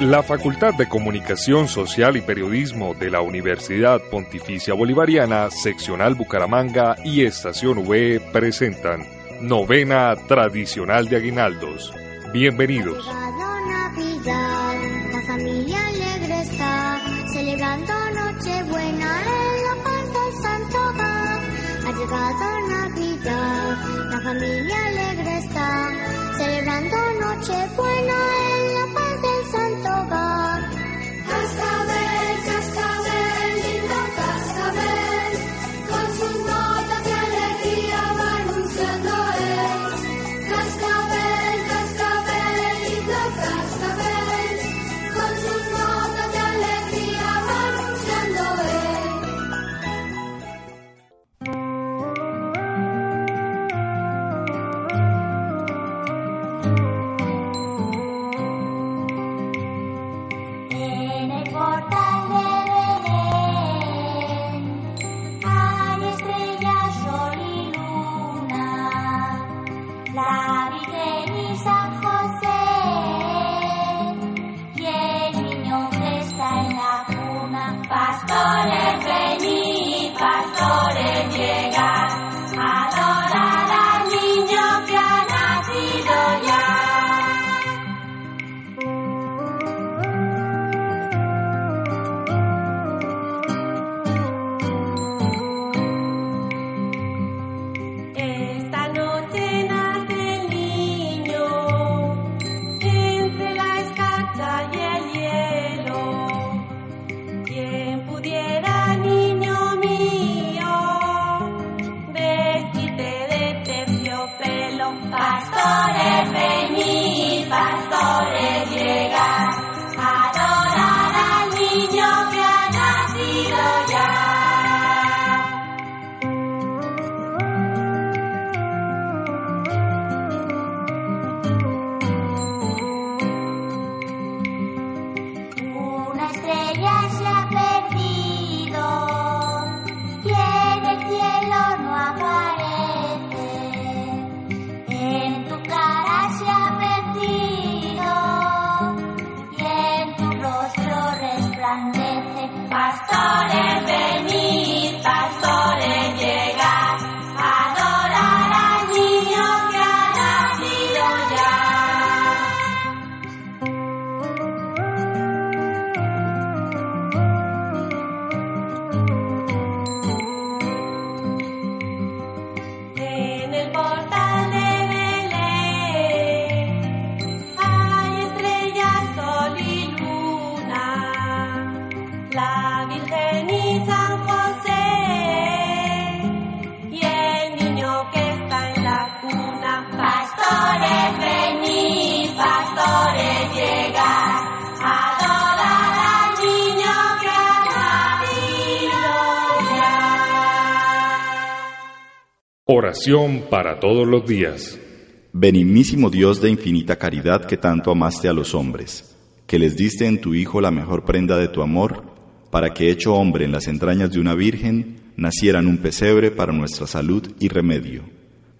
La Facultad de Comunicación Social y Periodismo de la Universidad Pontificia Bolivariana, Seccional Bucaramanga y Estación V presentan Novena Tradicional de Aguinaldos. Bienvenidos. La familia alegre está, celebrando Nochebuena Para todos los días. Benignísimo Dios de infinita caridad que tanto amaste a los hombres, que les diste en tu Hijo la mejor prenda de tu amor, para que hecho hombre en las entrañas de una virgen, naciera un pesebre para nuestra salud y remedio.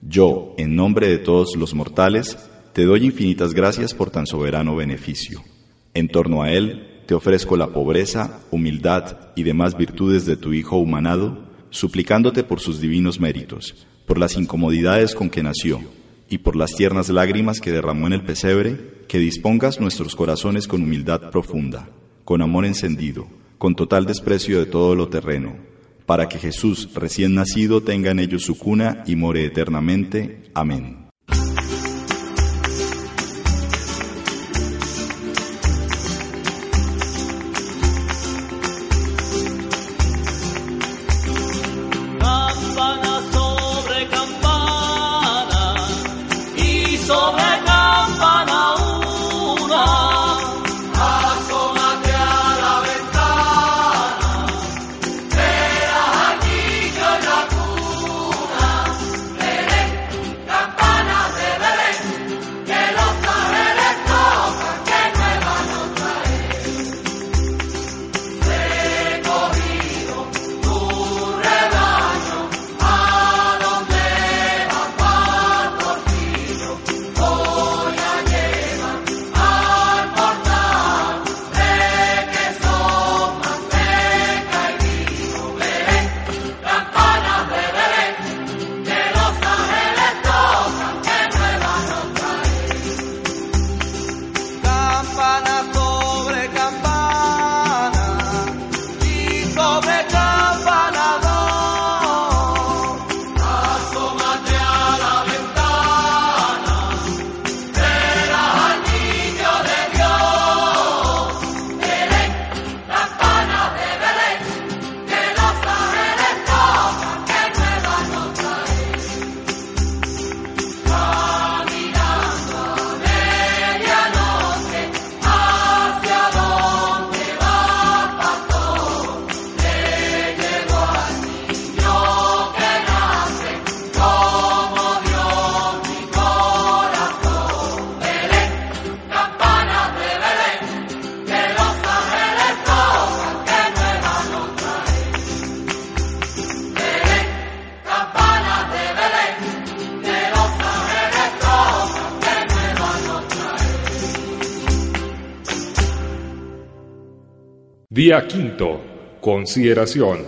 Yo, en nombre de todos los mortales, te doy infinitas gracias por tan soberano beneficio. En torno a él, te ofrezco la pobreza, humildad y demás virtudes de tu Hijo humanado, suplicándote por sus divinos méritos, por las incomodidades con que nació, y por las tiernas lágrimas que derramó en el pesebre, que dispongas nuestros corazones con humildad profunda, con amor encendido, con total desprecio de todo lo terreno, para que Jesús recién nacido tenga en ellos su cuna y more eternamente. Amén. Sobre Día quinto. Consideración.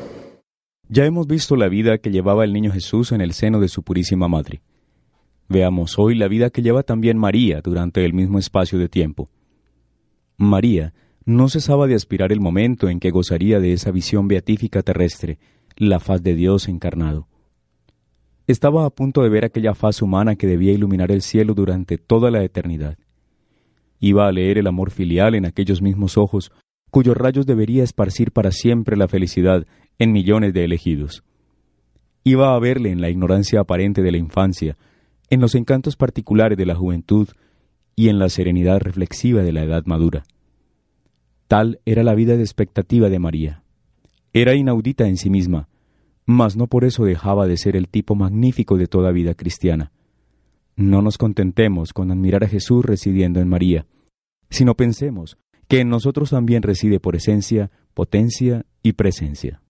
Ya hemos visto la vida que llevaba el niño Jesús en el seno de su purísima madre. Veamos hoy la vida que lleva también María durante el mismo espacio de tiempo. María no cesaba de aspirar el momento en que gozaría de esa visión beatífica terrestre, la faz de Dios encarnado. Estaba a punto de ver aquella faz humana que debía iluminar el cielo durante toda la eternidad. Iba a leer el amor filial en aquellos mismos ojos, cuyos rayos debería esparcir para siempre la felicidad en millones de elegidos. Iba a verle en la ignorancia aparente de la infancia, en los encantos particulares de la juventud y en la serenidad reflexiva de la edad madura. Tal era la vida de expectativa de María. Era inaudita en sí misma, mas no por eso dejaba de ser el tipo magnífico de toda vida cristiana. No nos contentemos con admirar a Jesús residiendo en María, sino pensemos que en nosotros también reside por esencia, potencia y presencia.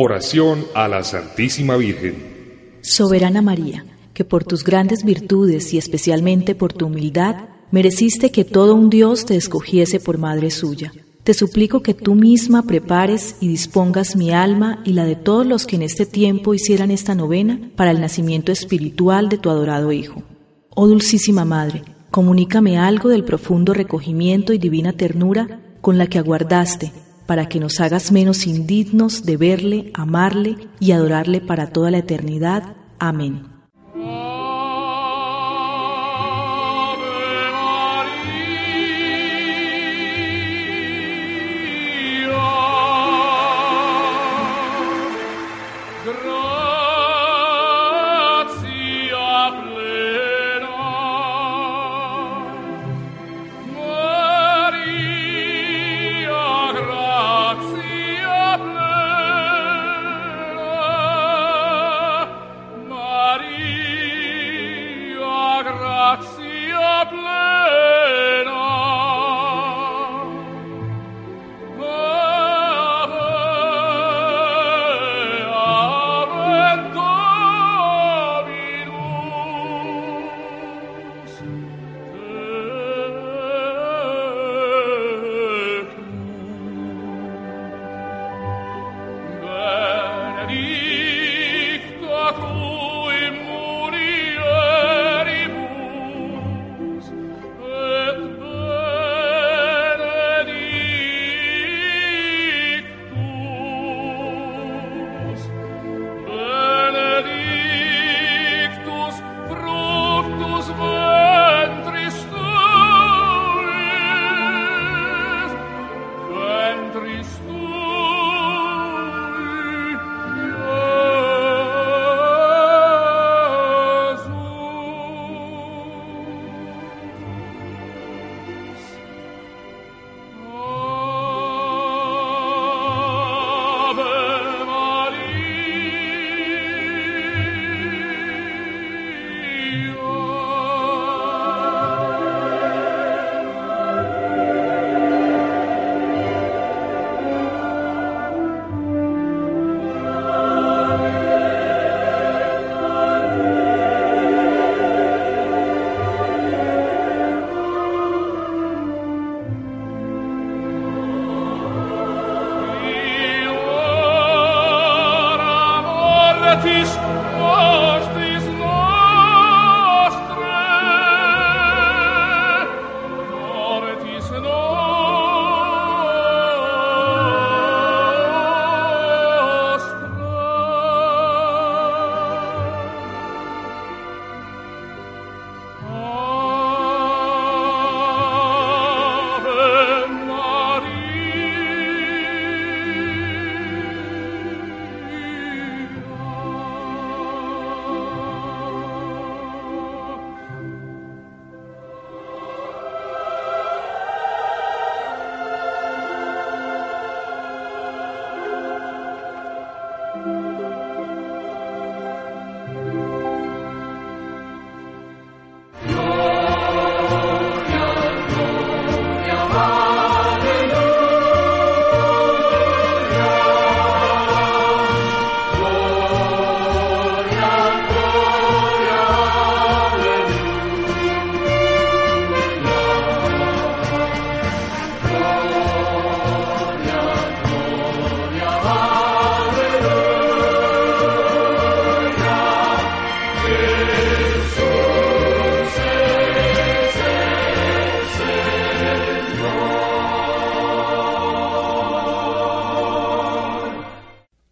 Oración a la Santísima Virgen. Soberana María, que por tus grandes virtudes y especialmente por tu humildad, mereciste que todo un Dios te escogiese por madre suya. Te suplico que tú misma prepares y dispongas mi alma y la de todos los que en este tiempo hicieran esta novena para el nacimiento espiritual de tu adorado Hijo. Oh Dulcísima Madre, comunícame algo del profundo recogimiento y divina ternura con la que aguardaste para que nos hagas menos indignos de verle, amarle y adorarle para toda la eternidad. Amén.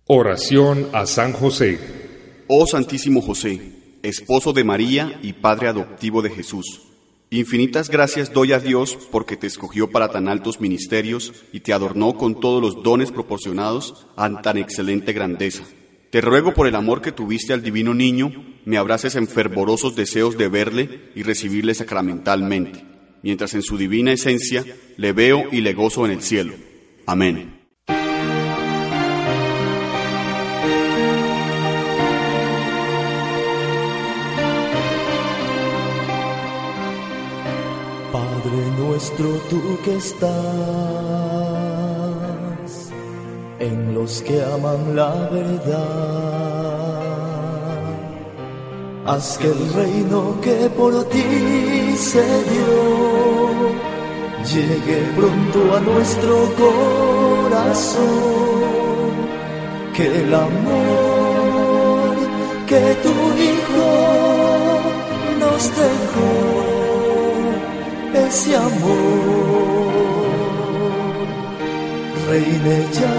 Oración a San José. Oh Santísimo José, esposo de María y padre adoptivo de Jesús, infinitas gracias doy a Dios porque te escogió para tan altos ministerios y te adornó con todos los dones proporcionados a tan excelente grandeza. Te ruego por el amor que tuviste al divino niño, me abraces en fervorosos deseos de verle y recibirle sacramentalmente, mientras en su divina esencia le veo y le gozo en el cielo. Amén. Padre nuestro, tú que estás en los que aman la verdad, haz que el reino que por ti se dio llegue pronto a nuestro corazón, que el amor que tu Hijo nos dejó ese amor reine ya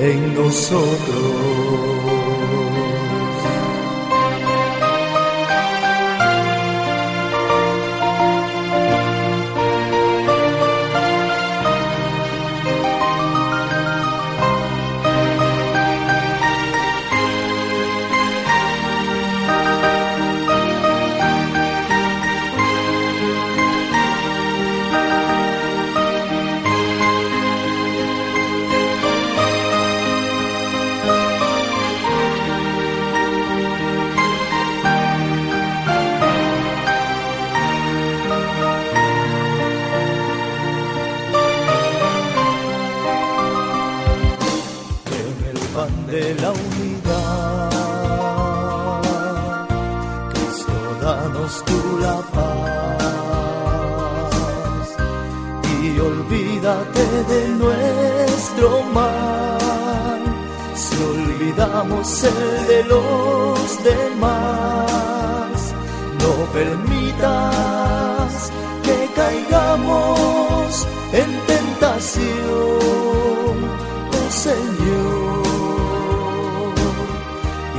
en nosotros. El de los demás no permitas que caigamos en tentación oh Señor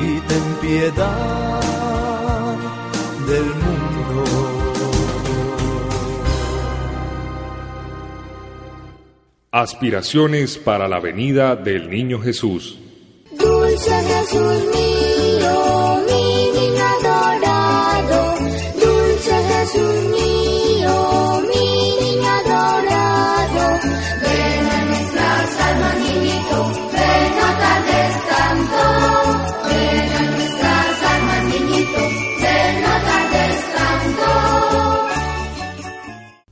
y ten piedad del mundo. Aspiraciones para la venida del Niño Jesús. Dulce Jesús mío, mi niño adorado. Dulce Jesús mío, mi niño adorado. Ven a nuestras almas, niñito, ven no tardes tanto. Ven a nuestras almas, niñito, ven no tardes tanto.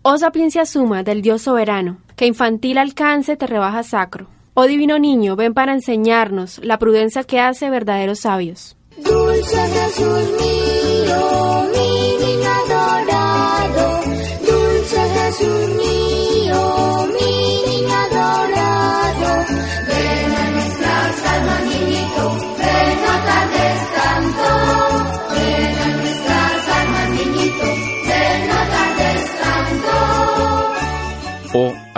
Oh sapiencia suma del Dios soberano, que infantil alcance te rebaja sacro. Oh divino niño, ven para enseñarnos la prudencia que hace verdaderos sabios. Dulce Jesús mío,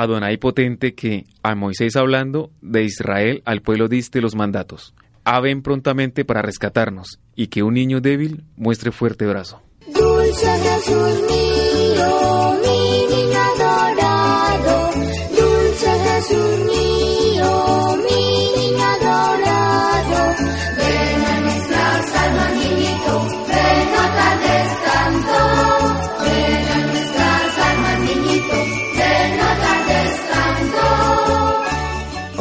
Adonai potente que, a Moisés hablando, de Israel al pueblo diste los mandatos. Ah, ven prontamente para rescatarnos, y que un niño débil muestre fuerte brazo.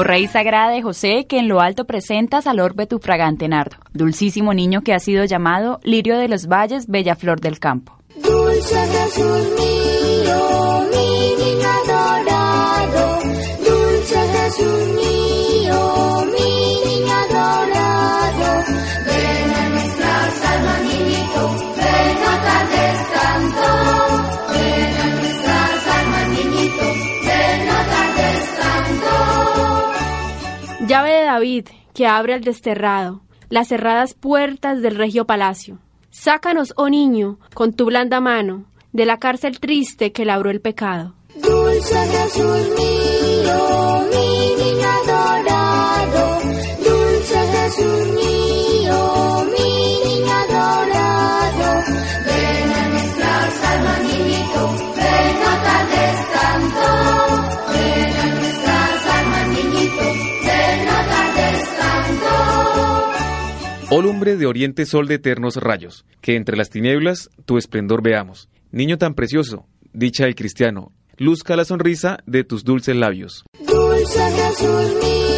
Oh Rey Sagrada de José, que en lo alto presentas al orbe tu fragante nardo, dulcísimo niño que ha sido llamado lirio de los valles, bella flor del campo. Dulce Jesús mío, mi niño adorado. Dulce Jesús mío, Llave de David, que abre al desterrado, las cerradas puertas del regio palacio. Sácanos, oh niño, con tu blanda mano, de la cárcel triste que labró el pecado. Dulce Jesús mío, mi Oh lumbre de oriente sol de eternos rayos, que entre las tinieblas tu esplendor veamos. Niño tan precioso, dicha del cristiano, luzca la sonrisa de tus dulces labios. Dulce Jesús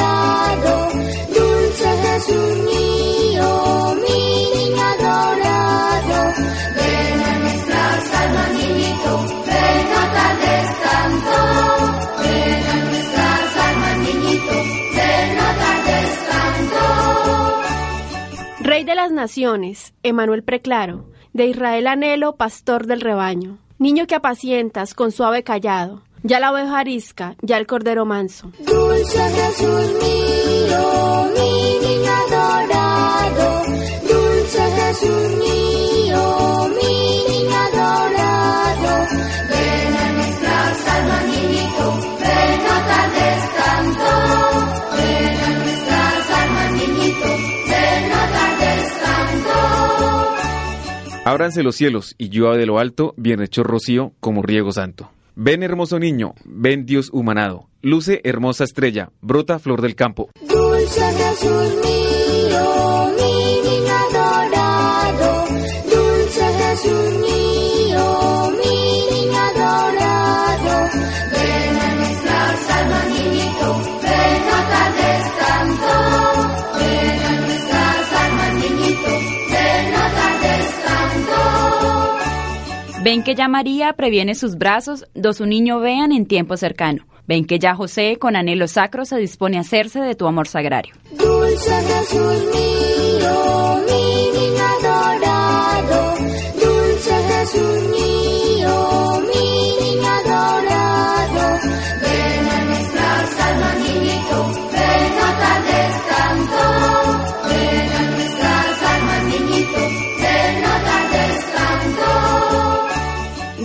Naciones, Emanuel Preclaro, de Israel anhelo, pastor del rebaño. Niño que apacientas con suave callado, ya la oveja arisca, ya el cordero manso. Dulce Jesús mío, mi niño adorado. Dulce Jesús mío, Ábranse los cielos y llueva de lo alto, bien hecho rocío como riego santo. Ven hermoso niño, ven Dios humanado, luce hermosa estrella, brota flor del campo. Dulce Ven que ya María previene sus brazos, do su niño vean en tiempo cercano. Ven que ya José, con anhelo sacro, se dispone a hacerse de tu amor sagrario. Dulce mío,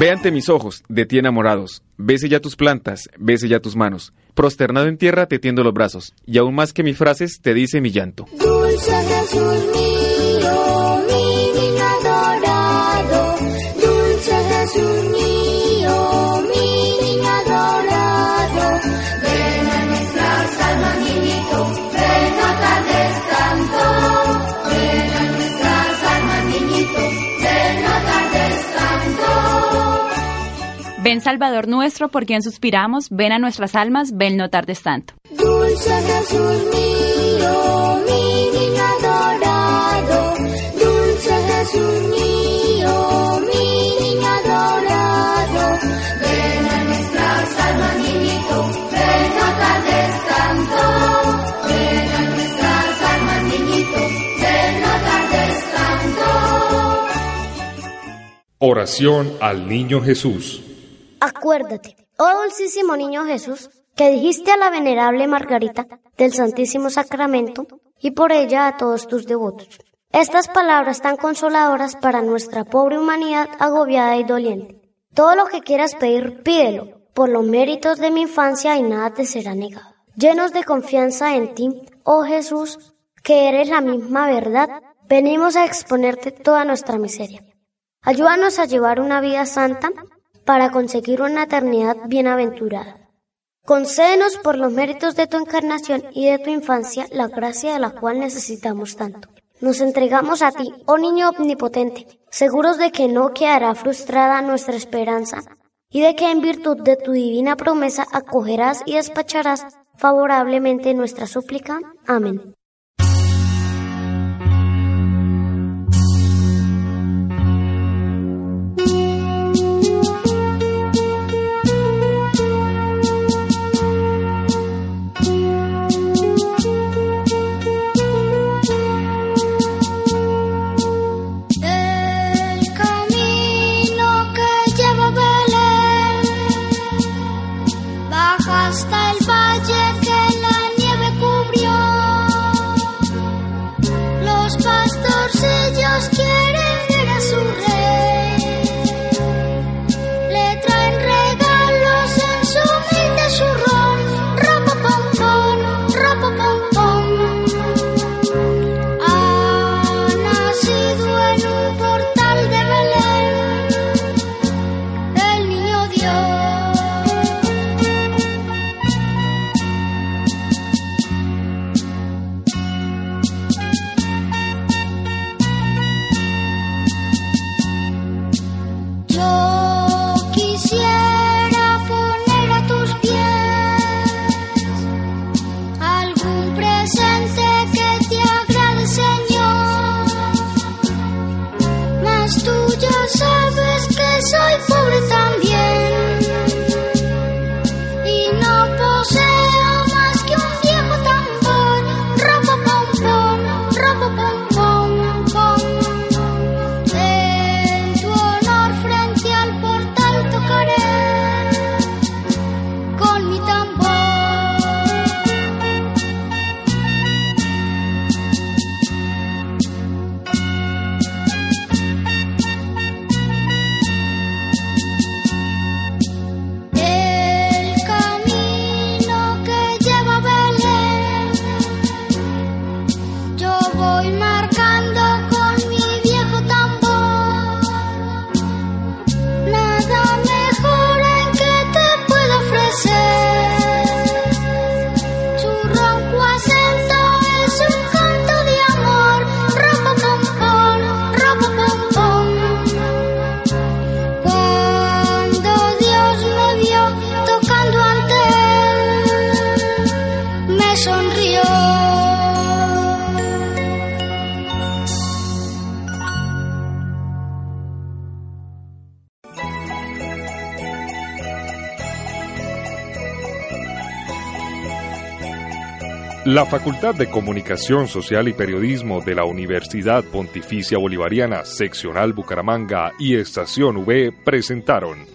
Ve ante mis ojos, de ti enamorados. Bese ya tus plantas, bese ya tus manos. Prosternado en tierra te tiendo los brazos, y aún más que mis frases te dice mi llanto. Ven Salvador nuestro, por quien suspiramos, ven a nuestras almas, ven no tardes tanto. Dulce Jesús mío, mi niño adorado. Dulce Jesús mío, mi niño adorado. Ven a nuestras almas, niñito, ven no tardes tanto. Ven a nuestras almas, niñito, ven no tardes tanto. Oración al Niño Jesús. Acuérdate, oh dulcísimo niño Jesús, que dijiste a la venerable Margarita del Santísimo Sacramento y por ella a todos tus devotos. Estas palabras tan consoladoras para nuestra pobre humanidad agobiada y doliente. Todo lo que quieras pedir, pídelo. Por los méritos de mi infancia y nada te será negado. Llenos de confianza en ti, oh Jesús, que eres la misma verdad, venimos a exponerte toda nuestra miseria. Ayúdanos a llevar una vida santa para conseguir una eternidad bienaventurada. Concédenos por los méritos de tu encarnación y de tu infancia la gracia de la cual necesitamos tanto. Nos entregamos a ti, oh niño omnipotente, seguros de que no quedará frustrada nuestra esperanza y de que en virtud de tu divina promesa acogerás y despacharás favorablemente nuestra súplica. Amén. La Facultad de Comunicación Social y Periodismo de la Universidad Pontificia Bolivariana Seccional Bucaramanga y Estación V presentaron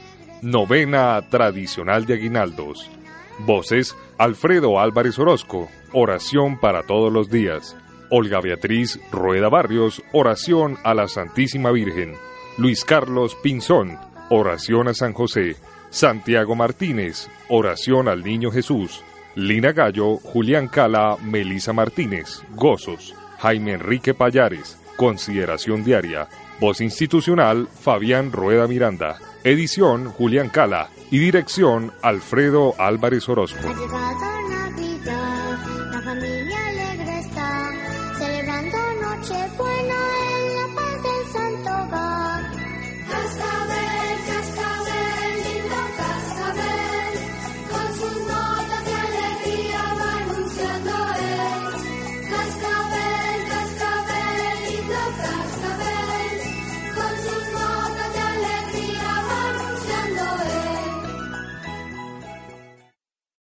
Novena Tradicional de Aguinaldos. Voces Alfredo Álvarez Orozco, Oración para todos los días. Olga Beatriz Rueda Barrios, Oración a la Santísima Virgen. Luis Carlos Pinzón, Oración a San José. Santiago Martínez, Oración al Niño Jesús. Lina Gallo, Julián Cala, Melisa Martínez, Gozos, Jaime Enrique Payares, Consideración Diaria, Voz Institucional, Fabián Rueda Miranda, Edición, Julián Cala. Y Dirección, Alfredo Álvarez Orozco.